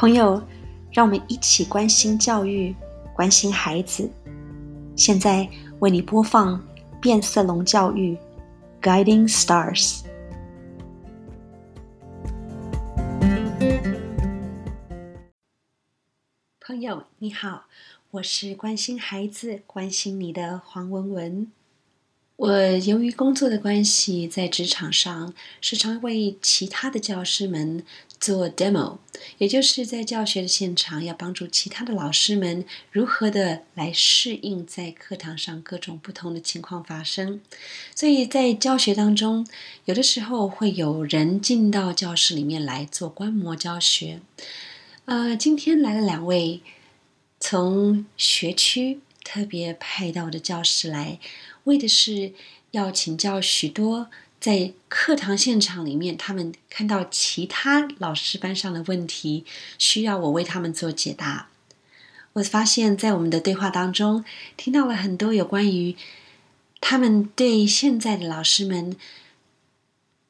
朋友，让我们一起关心教育，关心孩子。现在为你播放变色龙教育，Guiding Stars。朋友你好，我是关心孩子、关心你的黄文文。我由于工作的关系，在职场上时常为其他的教师们做 demo，也就是在教学的现场要帮助其他的老师们如何的来适应在课堂上各种不同的情况发生。所以在教学当中，有的时候会有人进到教室里面来做观摩教学。呃，今天来了两位从学区特别派到的教室来。为的是要请教许多在课堂现场里面，他们看到其他老师班上的问题，需要我为他们做解答。我发现，在我们的对话当中，听到了很多有关于他们对现在的老师们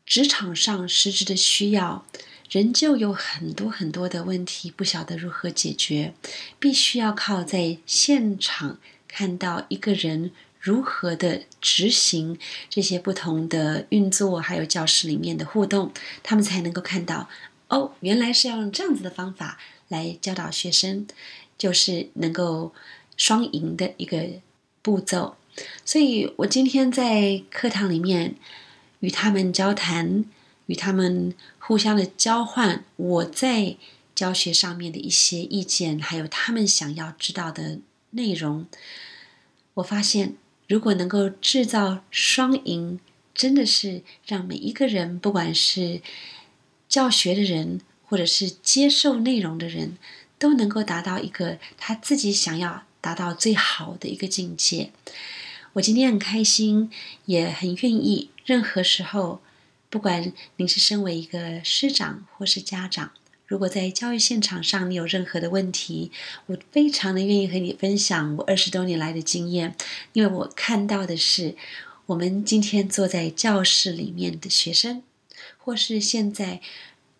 职场上实质的需要，仍旧有很多很多的问题，不晓得如何解决，必须要靠在现场看到一个人。如何的执行这些不同的运作，还有教室里面的互动，他们才能够看到哦，原来是要用这样子的方法来教导学生，就是能够双赢的一个步骤。所以我今天在课堂里面与他们交谈，与他们互相的交换我在教学上面的一些意见，还有他们想要知道的内容，我发现。如果能够制造双赢，真的是让每一个人，不管是教学的人，或者是接受内容的人，都能够达到一个他自己想要达到最好的一个境界。我今天很开心，也很愿意。任何时候，不管您是身为一个师长或是家长。如果在教育现场上你有任何的问题，我非常的愿意和你分享我二十多年来的经验，因为我看到的是我们今天坐在教室里面的学生，或是现在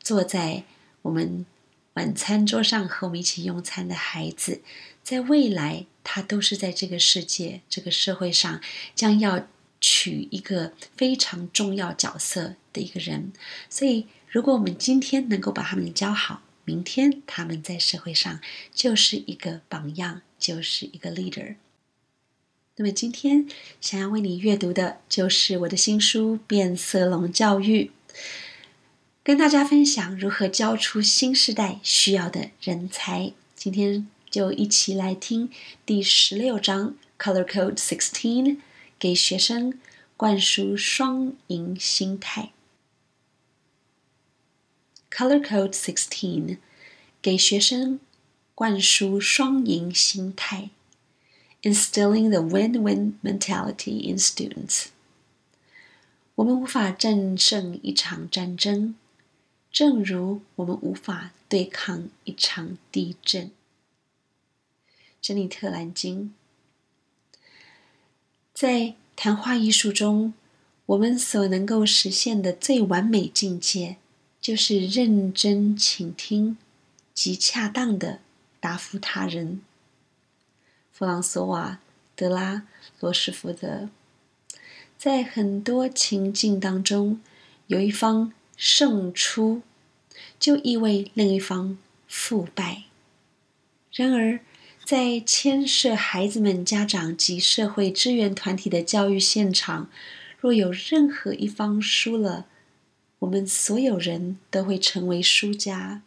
坐在我们晚餐桌上和我们一起用餐的孩子，在未来他都是在这个世界、这个社会上将要取一个非常重要角色的一个人，所以。如果我们今天能够把他们教好，明天他们在社会上就是一个榜样，就是一个 leader。那么今天想要为你阅读的就是我的新书《变色龙教育》，跟大家分享如何教出新时代需要的人才。今天就一起来听第十六章 Color Code Sixteen，给学生灌输双赢心态。Color Code Sixteen，给学生灌输双赢心态，instilling the win-win mentality in students。我们无法战胜一场战争，正如我们无法对抗一场地震。珍妮特·兰金在谈话艺术中，我们所能够实现的最完美境界。就是认真倾听及恰当的答复他人。弗朗索瓦·德拉罗什福德在很多情境当中，有一方胜出，就意味另一方腐败。然而，在牵涉孩子们、家长及社会支援团体的教育现场，若有任何一方输了，我们所有人都会成为输家，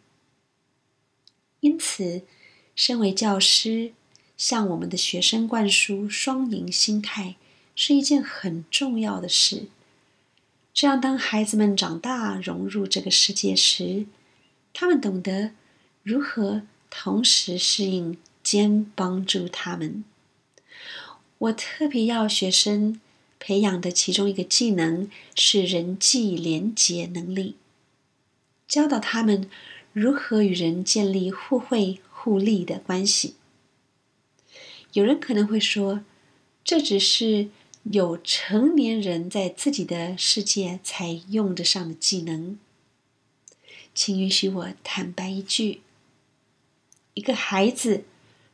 因此，身为教师，向我们的学生灌输双赢心态是一件很重要的事。这样，当孩子们长大融入这个世界时，他们懂得如何同时适应兼帮助他们。我特别要学生。培养的其中一个技能是人际联结能力，教导他们如何与人建立互惠互利的关系。有人可能会说，这只是有成年人在自己的世界才用得上的技能。请允许我坦白一句，一个孩子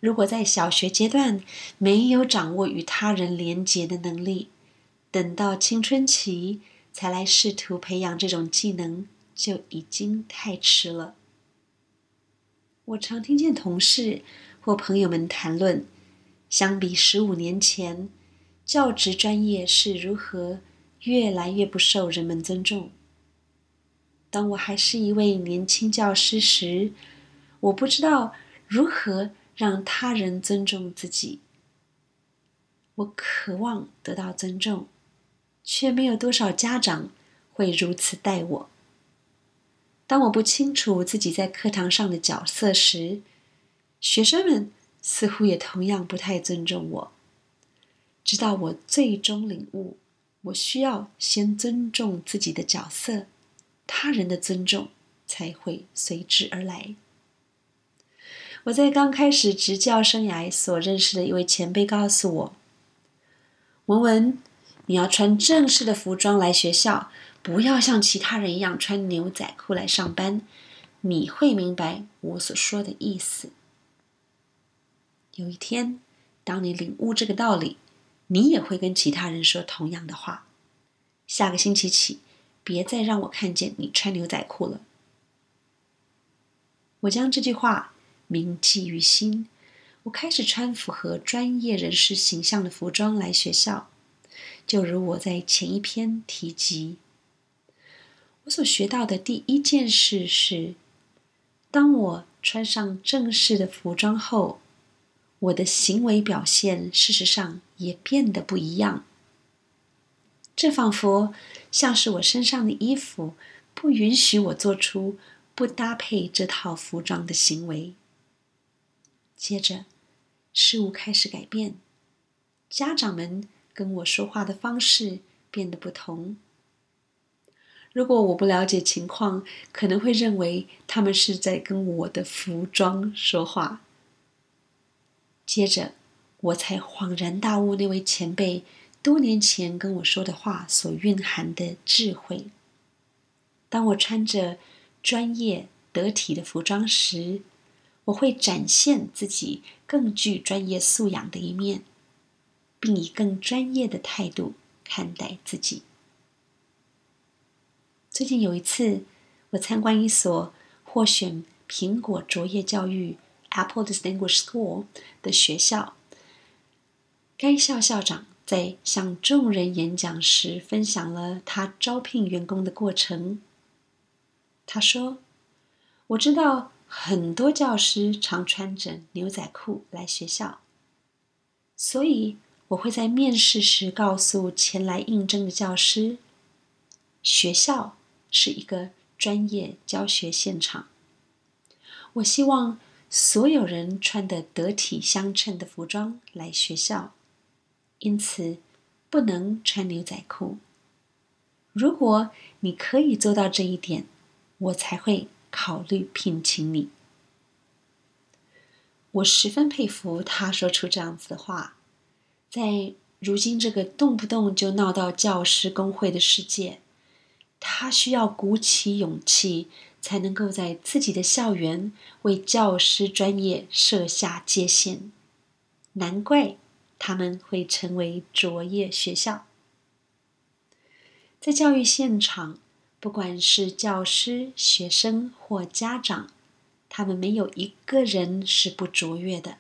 如果在小学阶段没有掌握与他人连结的能力，等到青春期才来试图培养这种技能，就已经太迟了。我常听见同事或朋友们谈论，相比十五年前，教职专业是如何越来越不受人们尊重。当我还是一位年轻教师时，我不知道如何让他人尊重自己。我渴望得到尊重，却没有多少家长会如此待我。当我不清楚自己在课堂上的角色时，学生们似乎也同样不太尊重我。直到我最终领悟，我需要先尊重自己的角色。他人的尊重才会随之而来。我在刚开始执教生涯所认识的一位前辈告诉我：“文文，你要穿正式的服装来学校，不要像其他人一样穿牛仔裤来上班。你会明白我所说的意思。有一天，当你领悟这个道理，你也会跟其他人说同样的话。下个星期起。”别再让我看见你穿牛仔裤了。我将这句话铭记于心。我开始穿符合专业人士形象的服装来学校，就如我在前一篇提及。我所学到的第一件事是：当我穿上正式的服装后，我的行为表现事实上也变得不一样。这仿佛像是我身上的衣服不允许我做出不搭配这套服装的行为。接着，事物开始改变，家长们跟我说话的方式变得不同。如果我不了解情况，可能会认为他们是在跟我的服装说话。接着，我才恍然大悟，那位前辈。多年前跟我说的话所蕴含的智慧。当我穿着专业得体的服装时，我会展现自己更具专业素养的一面，并以更专业的态度看待自己。最近有一次，我参观一所获选苹果卓越教育 （Apple Distinguished School） 的学校，该校校长。在向众人演讲时，分享了他招聘员工的过程。他说：“我知道很多教师常穿着牛仔裤来学校，所以我会在面试时告诉前来应征的教师，学校是一个专业教学现场。我希望所有人穿得得体相称的服装来学校。”因此，不能穿牛仔裤。如果你可以做到这一点，我才会考虑聘请你。我十分佩服他说出这样子的话。在如今这个动不动就闹到教师工会的世界，他需要鼓起勇气，才能够在自己的校园为教师专业设下界限。难怪。他们会成为卓越学校。在教育现场，不管是教师、学生或家长，他们没有一个人是不卓越的。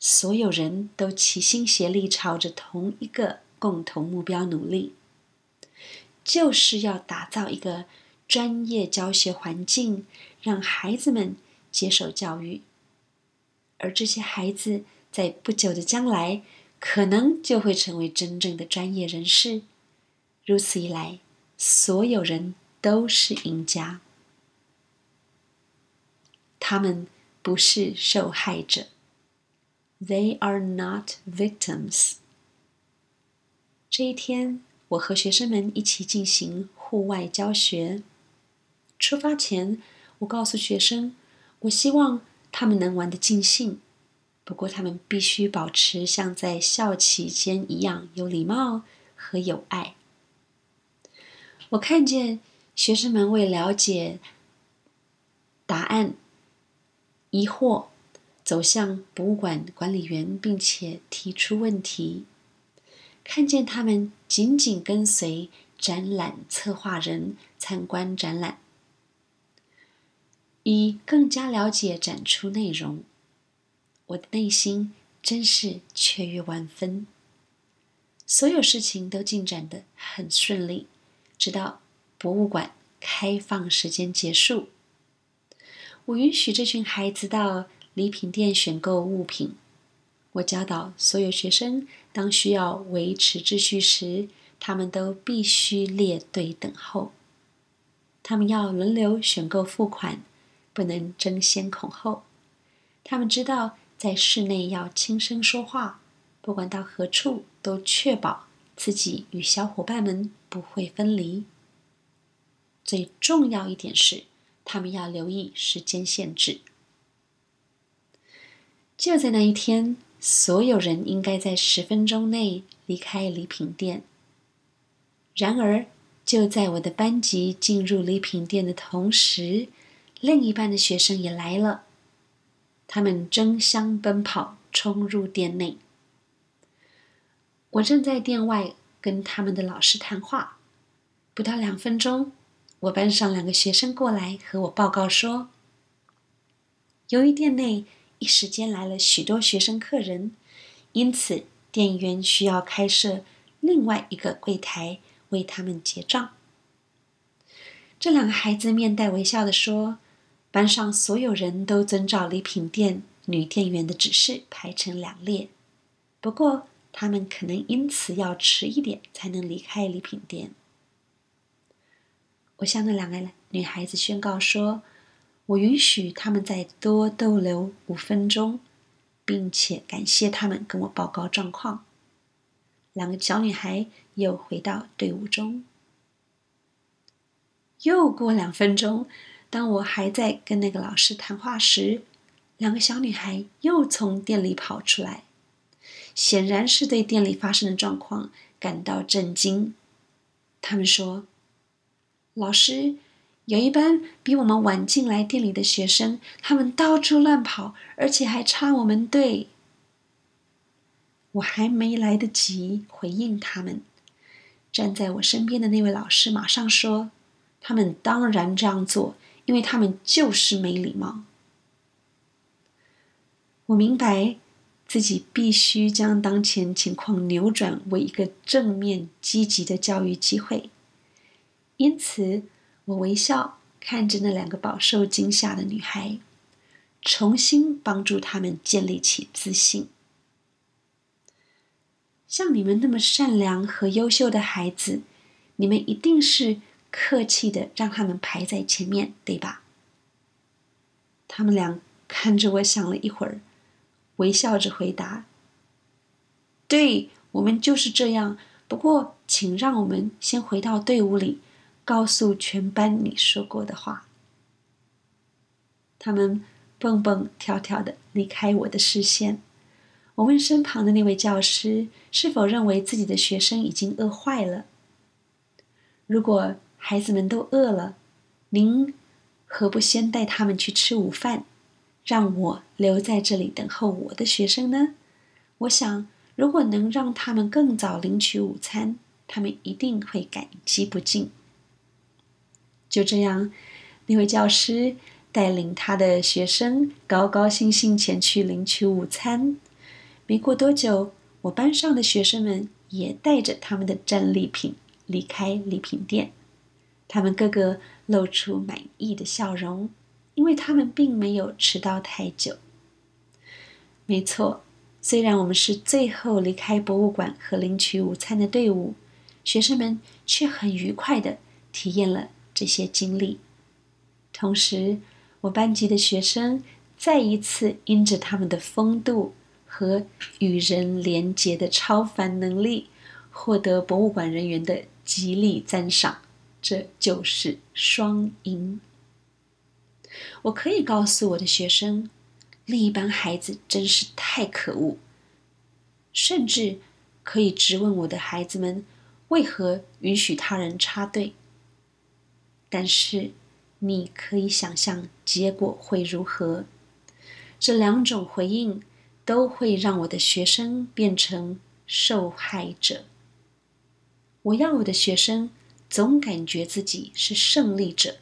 所有人都齐心协力，朝着同一个共同目标努力，就是要打造一个专业教学环境，让孩子们接受教育。而这些孩子。在不久的将来，可能就会成为真正的专业人士。如此一来，所有人都是赢家。他们不是受害者。They are not victims。这一天，我和学生们一起进行户外教学。出发前，我告诉学生，我希望他们能玩得尽兴。不过，他们必须保持像在校期间一样有礼貌和有爱。我看见学生们为了解答案疑惑，走向博物馆管理员，并且提出问题。看见他们紧紧跟随展览策划人参观展览，以更加了解展出内容，我的内心真是雀跃万分。所有事情都进展得很顺利，直到博物馆开放时间结束。我允许这群孩子到礼品店选购物品。我教导所有学生，当需要维持秩序时，他们都必须列队等候。他们要轮流选购付款，不能争先恐后。他们知道在室内要轻声说话，不管到何处都确保自己与小伙伴们不会分离。最重要一点是，他们要留意时间限制。就在那一天。所有人应该在十分钟内离开礼品店。然而，就在我的班级进入礼品店的同时，另一班的学生也来了。他们争相奔跑，冲入店内。我正在店外跟他们的老师谈话。不到两分钟，我班上两个学生过来和我报告说，由于店内。一时间来了许多学生客人，因此店员需要开设另外一个柜台为他们结账。这两个孩子面带微笑的说：“班上所有人都遵照礼品店女店员的指示排成两列，不过他们可能因此要迟一点才能离开礼品店。”我向那两个女孩子宣告说。我允许他们再多逗留五分钟，并且感谢他们跟我报告状况。两个小女孩又回到队伍中。又过两分钟，当我还在跟那个老师谈话时，两个小女孩又从店里跑出来，显然是对店里发生的状况感到震惊。他们说：“老师。”有一班比我们晚进来店里的学生，他们到处乱跑，而且还插我们队。我还没来得及回应他们，站在我身边的那位老师马上说：“他们当然这样做，因为他们就是没礼貌。”我明白自己必须将当前情况扭转为一个正面积极的教育机会，因此。我微笑看着那两个饱受惊吓的女孩，重新帮助他们建立起自信。像你们那么善良和优秀的孩子，你们一定是客气的让他们排在前面，对吧？他们俩看着我想了一会儿，微笑着回答：“对我们就是这样。不过，请让我们先回到队伍里。”告诉全班你说过的话。他们蹦蹦跳跳的离开我的视线。我问身旁的那位教师，是否认为自己的学生已经饿坏了？如果孩子们都饿了，您何不先带他们去吃午饭，让我留在这里等候我的学生呢？我想，如果能让他们更早领取午餐，他们一定会感激不尽。就这样，那位教师带领他的学生高高兴兴前去领取午餐。没过多久，我班上的学生们也带着他们的战利品离开礼品店。他们个个露出满意的笑容，因为他们并没有迟到太久。没错，虽然我们是最后离开博物馆和领取午餐的队伍，学生们却很愉快的体验了。这些经历，同时，我班级的学生再一次因着他们的风度和与人连结的超凡能力，获得博物馆人员的极力赞赏。这就是双赢。我可以告诉我的学生，另一班孩子真是太可恶，甚至可以质问我的孩子们为何允许他人插队。但是，你可以想象结果会如何？这两种回应都会让我的学生变成受害者。我要我的学生总感觉自己是胜利者，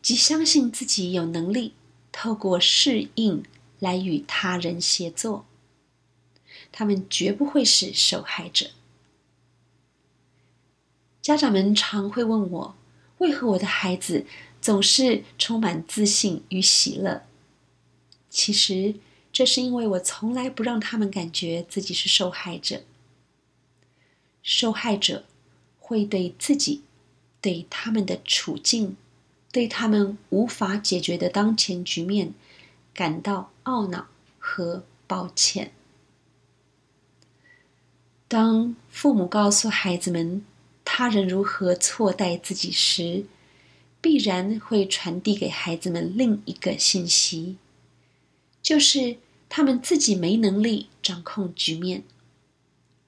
即相信自己有能力透过适应来与他人协作。他们绝不会是受害者。家长们常会问我，为何我的孩子总是充满自信与喜乐？其实，这是因为我从来不让他们感觉自己是受害者。受害者会对自己、对他们的处境、对他们无法解决的当前局面感到懊恼和抱歉。当父母告诉孩子们他人如何错待自己时，必然会传递给孩子们另一个信息，就是他们自己没能力掌控局面。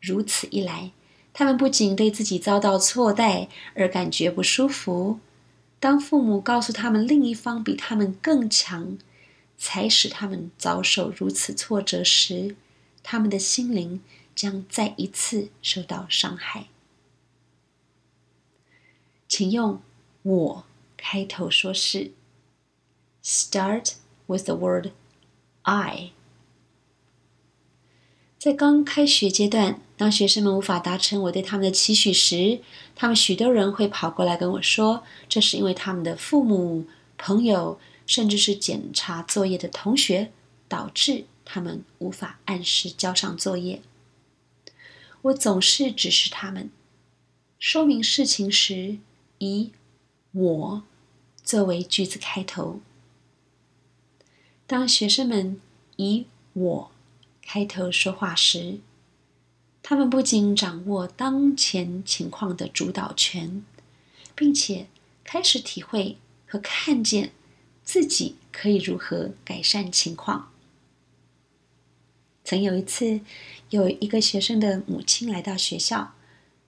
如此一来，他们不仅对自己遭到错待而感觉不舒服，当父母告诉他们另一方比他们更强，才使他们遭受如此挫折时，他们的心灵。将再一次受到伤害。请用“我”开头说事。Start with the word "I"。在刚开学阶段，当学生们无法达成我对他们的期许时，他们许多人会跑过来跟我说，这是因为他们的父母、朋友，甚至是检查作业的同学，导致他们无法按时交上作业。我总是指示他们说明事情时，以“我”作为句子开头。当学生们以“我”开头说话时，他们不仅掌握当前情况的主导权，并且开始体会和看见自己可以如何改善情况。曾有一次。有一个学生的母亲来到学校，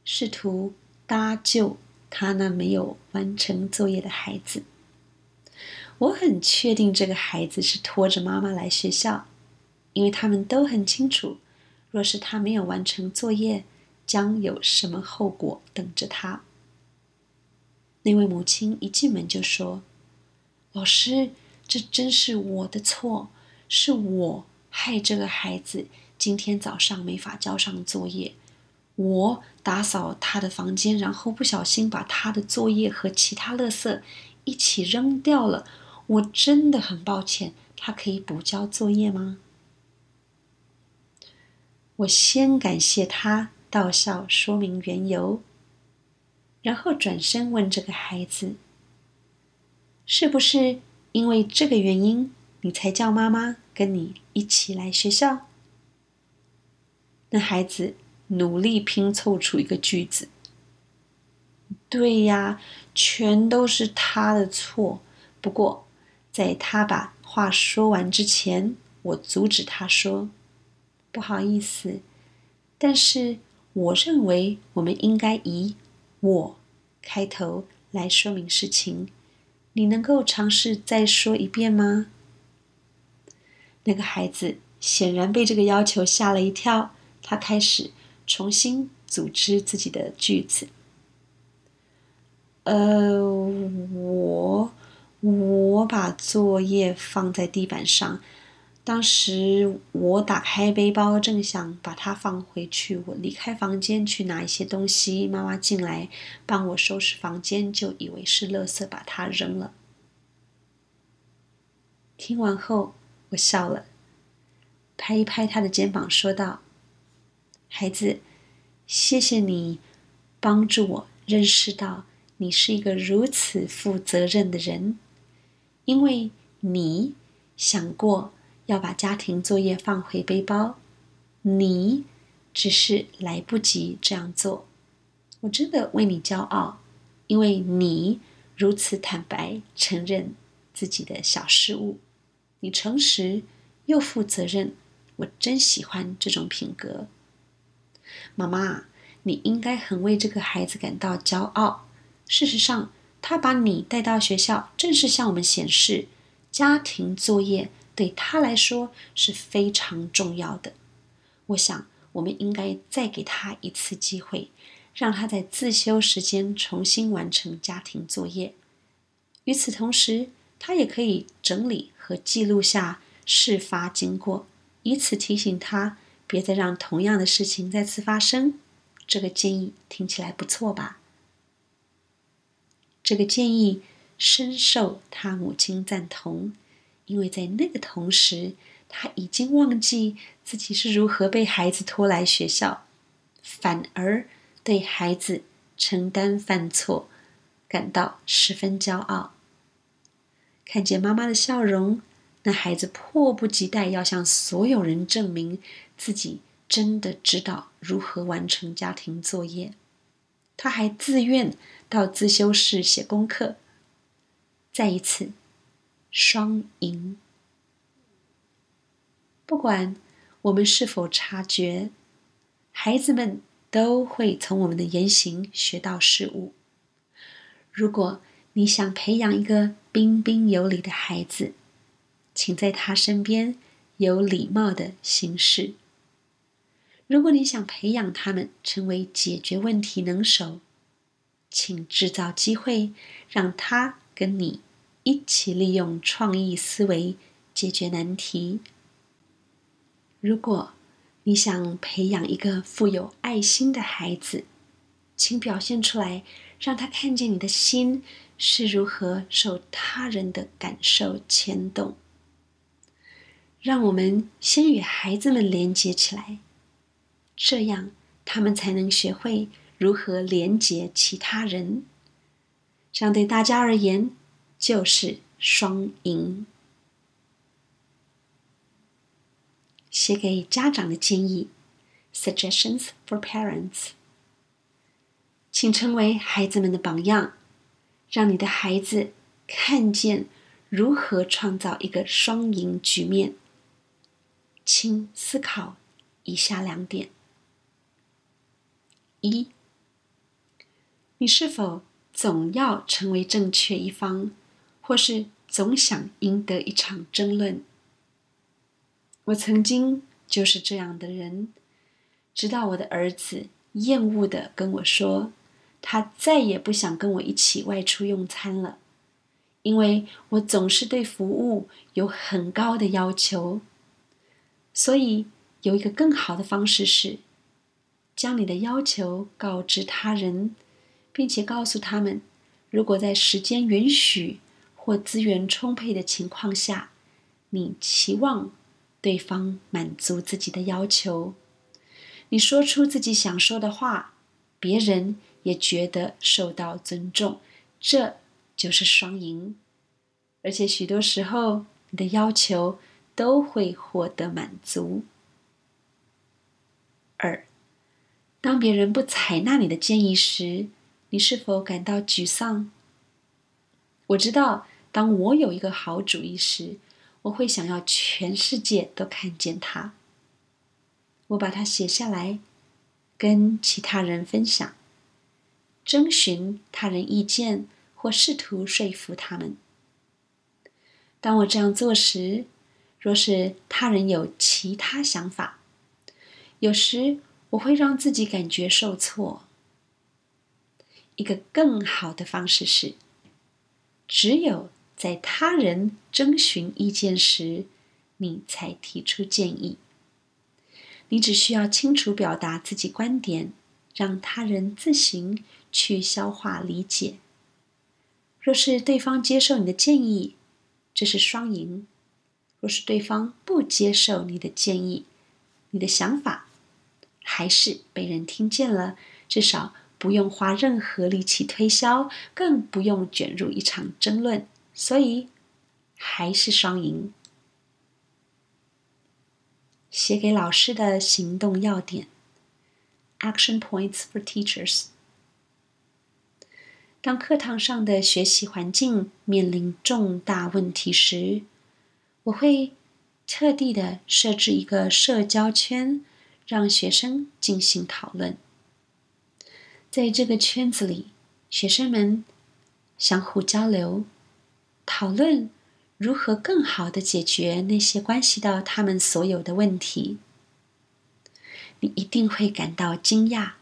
试图搭救他那没有完成作业的孩子。我很确定这个孩子是拖着妈妈来学校，因为他们都很清楚，若是他没有完成作业，将有什么后果等着他。那位母亲一进门就说：“老师，这真是我的错，是我害这个孩子。”今天早上没法交上作业，我打扫他的房间，然后不小心把他的作业和其他垃圾一起扔掉了。我真的很抱歉，他可以补交作业吗？我先感谢他，到校说明缘由，然后转身问这个孩子：“是不是因为这个原因，你才叫妈妈跟你一起来学校？”那孩子努力拼凑出一个句子。对呀，全都是他的错。不过，在他把话说完之前，我阻止他说：“不好意思，但是我认为我们应该以我开头来说明事情。你能够尝试再说一遍吗？”那个孩子显然被这个要求吓了一跳。他开始重新组织自己的句子。呃，我我把作业放在地板上，当时我打开背包，正想把它放回去。我离开房间去拿一些东西，妈妈进来帮我收拾房间，就以为是垃圾，把它扔了。听完后，我笑了，拍一拍他的肩膀，说道。孩子，谢谢你帮助我认识到你是一个如此负责任的人，因为你想过要把家庭作业放回背包，你只是来不及这样做。我真的为你骄傲，因为你如此坦白承认自己的小失误，你诚实又负责任，我真喜欢这种品格。妈妈，你应该很为这个孩子感到骄傲。事实上，他把你带到学校，正是向我们显示，家庭作业对他来说是非常重要的。我想，我们应该再给他一次机会，让他在自修时间重新完成家庭作业。与此同时，他也可以整理和记录下事发经过，以此提醒他别再让同样的事情再次发生。这个建议听起来不错吧？这个建议深受他母亲赞同，因为在那个同时，他已经忘记自己是如何被孩子拖来学校，反而对孩子承担犯错感到十分骄傲。看见妈妈的笑容，那孩子迫不及待要向所有人证明自己真的知道如何完成家庭作业。他还自愿到自修室写功课。再一次，双赢。不管我们是否察觉，孩子们都会从我们的言行学到事物。如果你想培养一个彬彬有礼的孩子，请在他身边有礼貌的行事。如果你想培养他们成为解决问题能手，请制造机会，让他跟你一起利用创意思维解决难题。如果你想培养一个富有爱心的孩子，请表现出来，让他看见你的心是如何受他人的感受牵动。让我们先与孩子们连接起来。这样，他们才能学会如何连接其他人。这样对大家而言就是双赢。写给家长的建议：Suggestions for Parents。请成为孩子们的榜样，让你的孩子看见如何创造一个双赢局面。请思考以下两点。一，你是否总要成为正确一方，或是总想赢得一场争论？我曾经就是这样的人，直到我的儿子厌恶的跟我说，他再也不想跟我一起外出用餐了，因为我总是对服务有很高的要求。所以，有一个更好的方式是。将你的要求告知他人，并且告诉他们，如果在时间允许或资源充沛的情况下，你期望对方满足自己的要求，你说出自己想说的话，别人也觉得受到尊重，这就是双赢。而且许多时候，你的要求都会获得满足。二。当别人不采纳你的建议时，你是否感到沮丧？我知道，当我有一个好主意时，我会想要全世界都看见它。我把它写下来，跟其他人分享，征询他人意见或试图说服他们。当我这样做时，若是他人有其他想法，有时。我会让自己感觉受挫。一个更好的方式是，只有在他人征询意见时，你才提出建议。你只需要清楚表达自己观点，让他人自行去消化理解。若是对方接受你的建议，这是双赢；若是对方不接受你的建议，你的想法。还是被人听见了，至少不用花任何力气推销，更不用卷入一场争论，所以还是双赢。写给老师的行动要点：Action Points for Teachers。当课堂上的学习环境面临重大问题时，我会特地的设置一个社交圈。让学生进行讨论，在这个圈子里，学生们相互交流、讨论如何更好的解决那些关系到他们所有的问题。你一定会感到惊讶，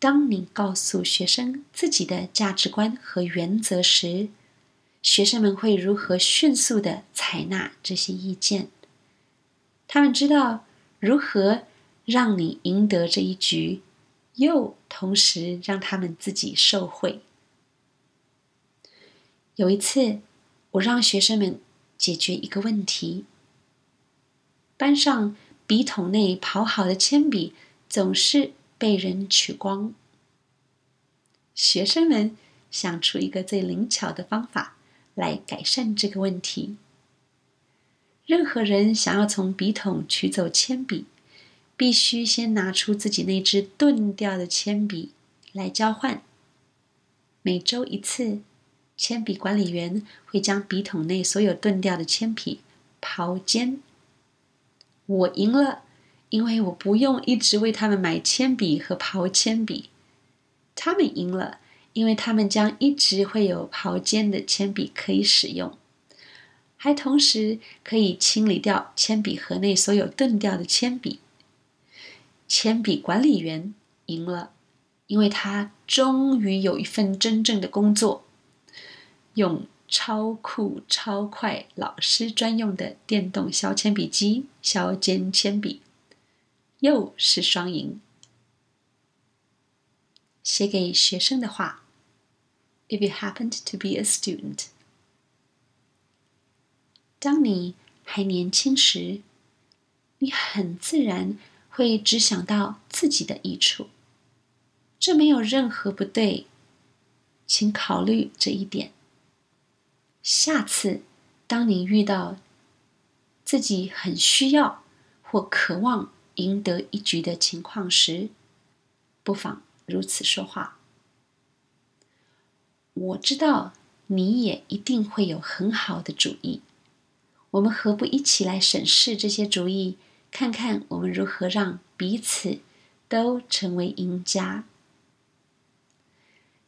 当你告诉学生自己的价值观和原则时，学生们会如何迅速的采纳这些意见。他们知道如何让你赢得这一局，又同时让他们自己受贿。有一次。我让学生们解决一个问题：班上笔筒内刨好的铅笔总是被人取光。学生们想出一个最灵巧的方法来改善这个问题。任何人想要从笔筒取走铅笔，必须先拿出自己那支钝掉的铅笔来交换。每周一次。铅笔管理员会将笔筒内所有钝掉的铅笔刨尖。我赢了，因为我不用一直为他们买铅笔和刨铅笔。他们赢了，因为他们将一直会有刨尖的铅笔可以使用，还同时可以清理掉铅笔盒内所有钝掉的铅笔。铅笔管理员赢了，因为他终于有一份真正的工作。用超酷、超快、老师专用的电动削铅笔机削尖铅笔，又是双赢。写给学生的话：If you happened to be a student，当你还年轻时，你很自然会只想到自己的益处，这没有任何不对，请考虑这一点。下次，当你遇到自己很需要或渴望赢得一局的情况时，不妨如此说话。我知道你也一定会有很好的主意，我们何不一起来审视这些主意，看看我们如何让彼此都成为赢家？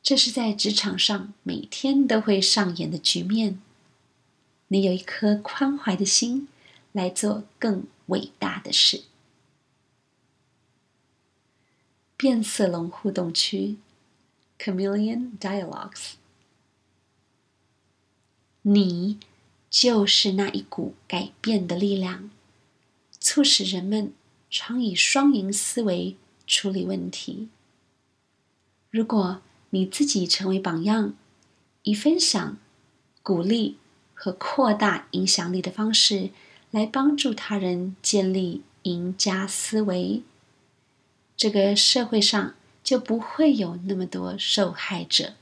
这是在职场上每天都会上演的局面。你有一颗宽怀的心，来做更伟大的事。变色龙互动区，Chameleon Dialogues。你就是那一股改变的力量，促使人们常以双赢思维处理问题。如果你自己成为榜样，以分享、鼓励和扩大影响力的方式来帮助他人建立赢家思维，这个社会上就不会有那么多受害者。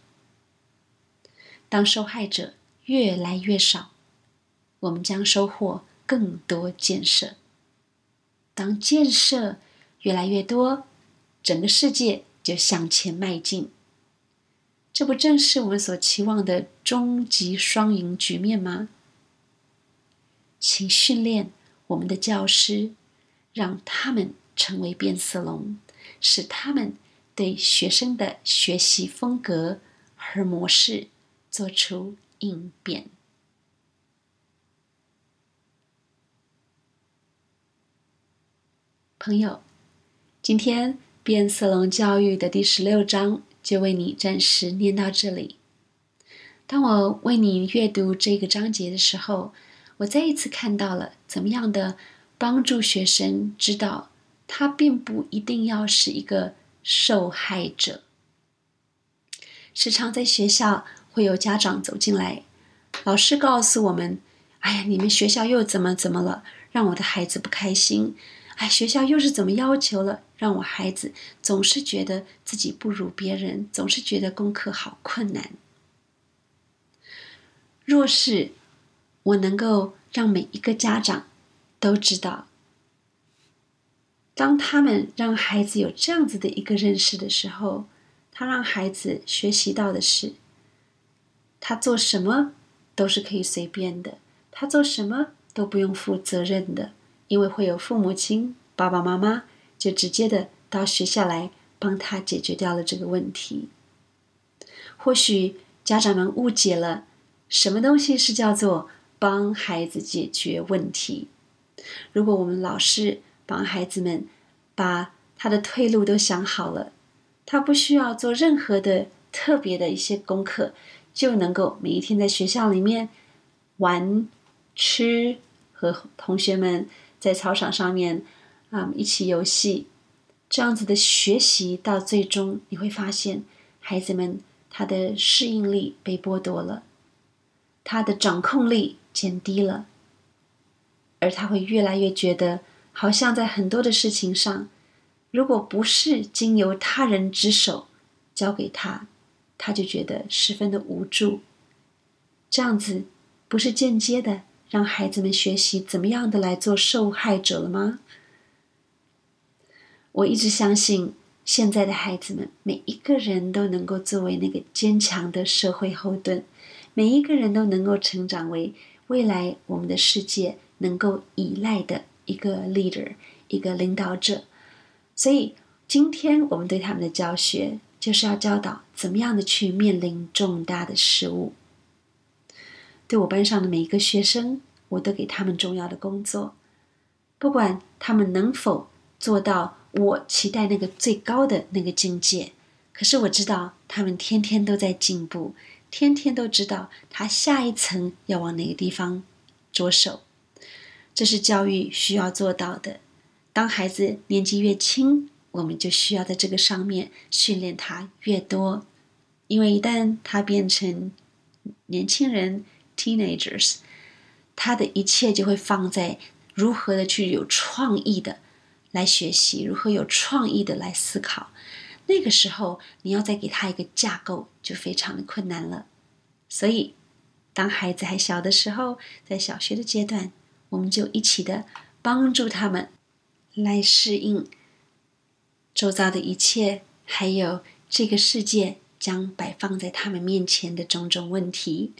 当受害者越来越少，我们将收获更多建设。当建设越来越多，整个世界就向前迈进。这不正是我们所期望的终极双赢局面吗？请训练我们的教师，让他们成为变色龙，使他们对学生的学习风格和模式做出应变。朋友，今天变色龙教育的第十六章。就为你暂时念到这里。当我为你阅读这个章节的时候，我再一次看到了怎么样的帮助学生知道，他并不一定要是一个受害者。时常在学校会有家长走进来，老师告诉我们：“哎呀，你们学校又怎么怎么了，让我的孩子不开心。”哎，学校又是怎么要求了？让我孩子总是觉得自己不如别人，总是觉得功课好困难。若是我能够让每一个家长都知道，当他们让孩子有这样子的一个认识的时候，他让孩子学习到的是，他做什么都是可以随便的，他做什么都不用负责任的。因为会有父母亲、爸爸妈妈，就直接的到学校来帮他解决掉了这个问题。或许家长们误解了，什么东西是叫做帮孩子解决问题。如果我们老师帮孩子们把他的退路都想好了，他不需要做任何的特别的一些功课，就能够每一天在学校里面玩、吃，和同学们在操场上面啊一起游戏，这样子的学习到最终你会发现，孩子们他的适应力被剥夺了，他的掌控力减低了，而他会越来越觉得，好像在很多的事情上。如果不是经由他人之手交给他，他就觉得十分的无助。这样子不是间接的让孩子们学习怎么样的来做受害者了吗？我一直相信，现在的孩子们每一个人都能够作为那个坚强的社会后盾，每一个人都能够成长为未来我们的世界能够依赖的一个 leader，一个领导者。所以，今天我们对他们的教学，就是要教导怎么样的去面临重大的事物。对我班上的每一个学生，我都给他们重要的工作，不管他们能否做到我期待那个最高的那个境界，可是我知道他们天天都在进步，天天都知道他下一层要往哪个地方着手，这是教育需要做到的。当孩子年纪越轻，我们就需要在这个上面训练他越多，因为一旦他变成年轻人 （teenagers），他的一切就会放在如何的去有创意的来学习，如何有创意的来思考。那个时候，你要再给他一个架构，就非常的困难了。所以，当孩子还小的时候，在小学的阶段，我们就一起的帮助他们。来适应周遭的一切，还有这个世界将摆放在他们面前的种种问题。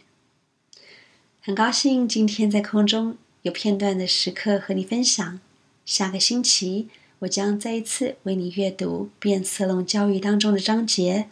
很高兴今天在空中有片段的时刻和你分享。下个星期我将再一次为你阅读《变色龙教育》当中的章节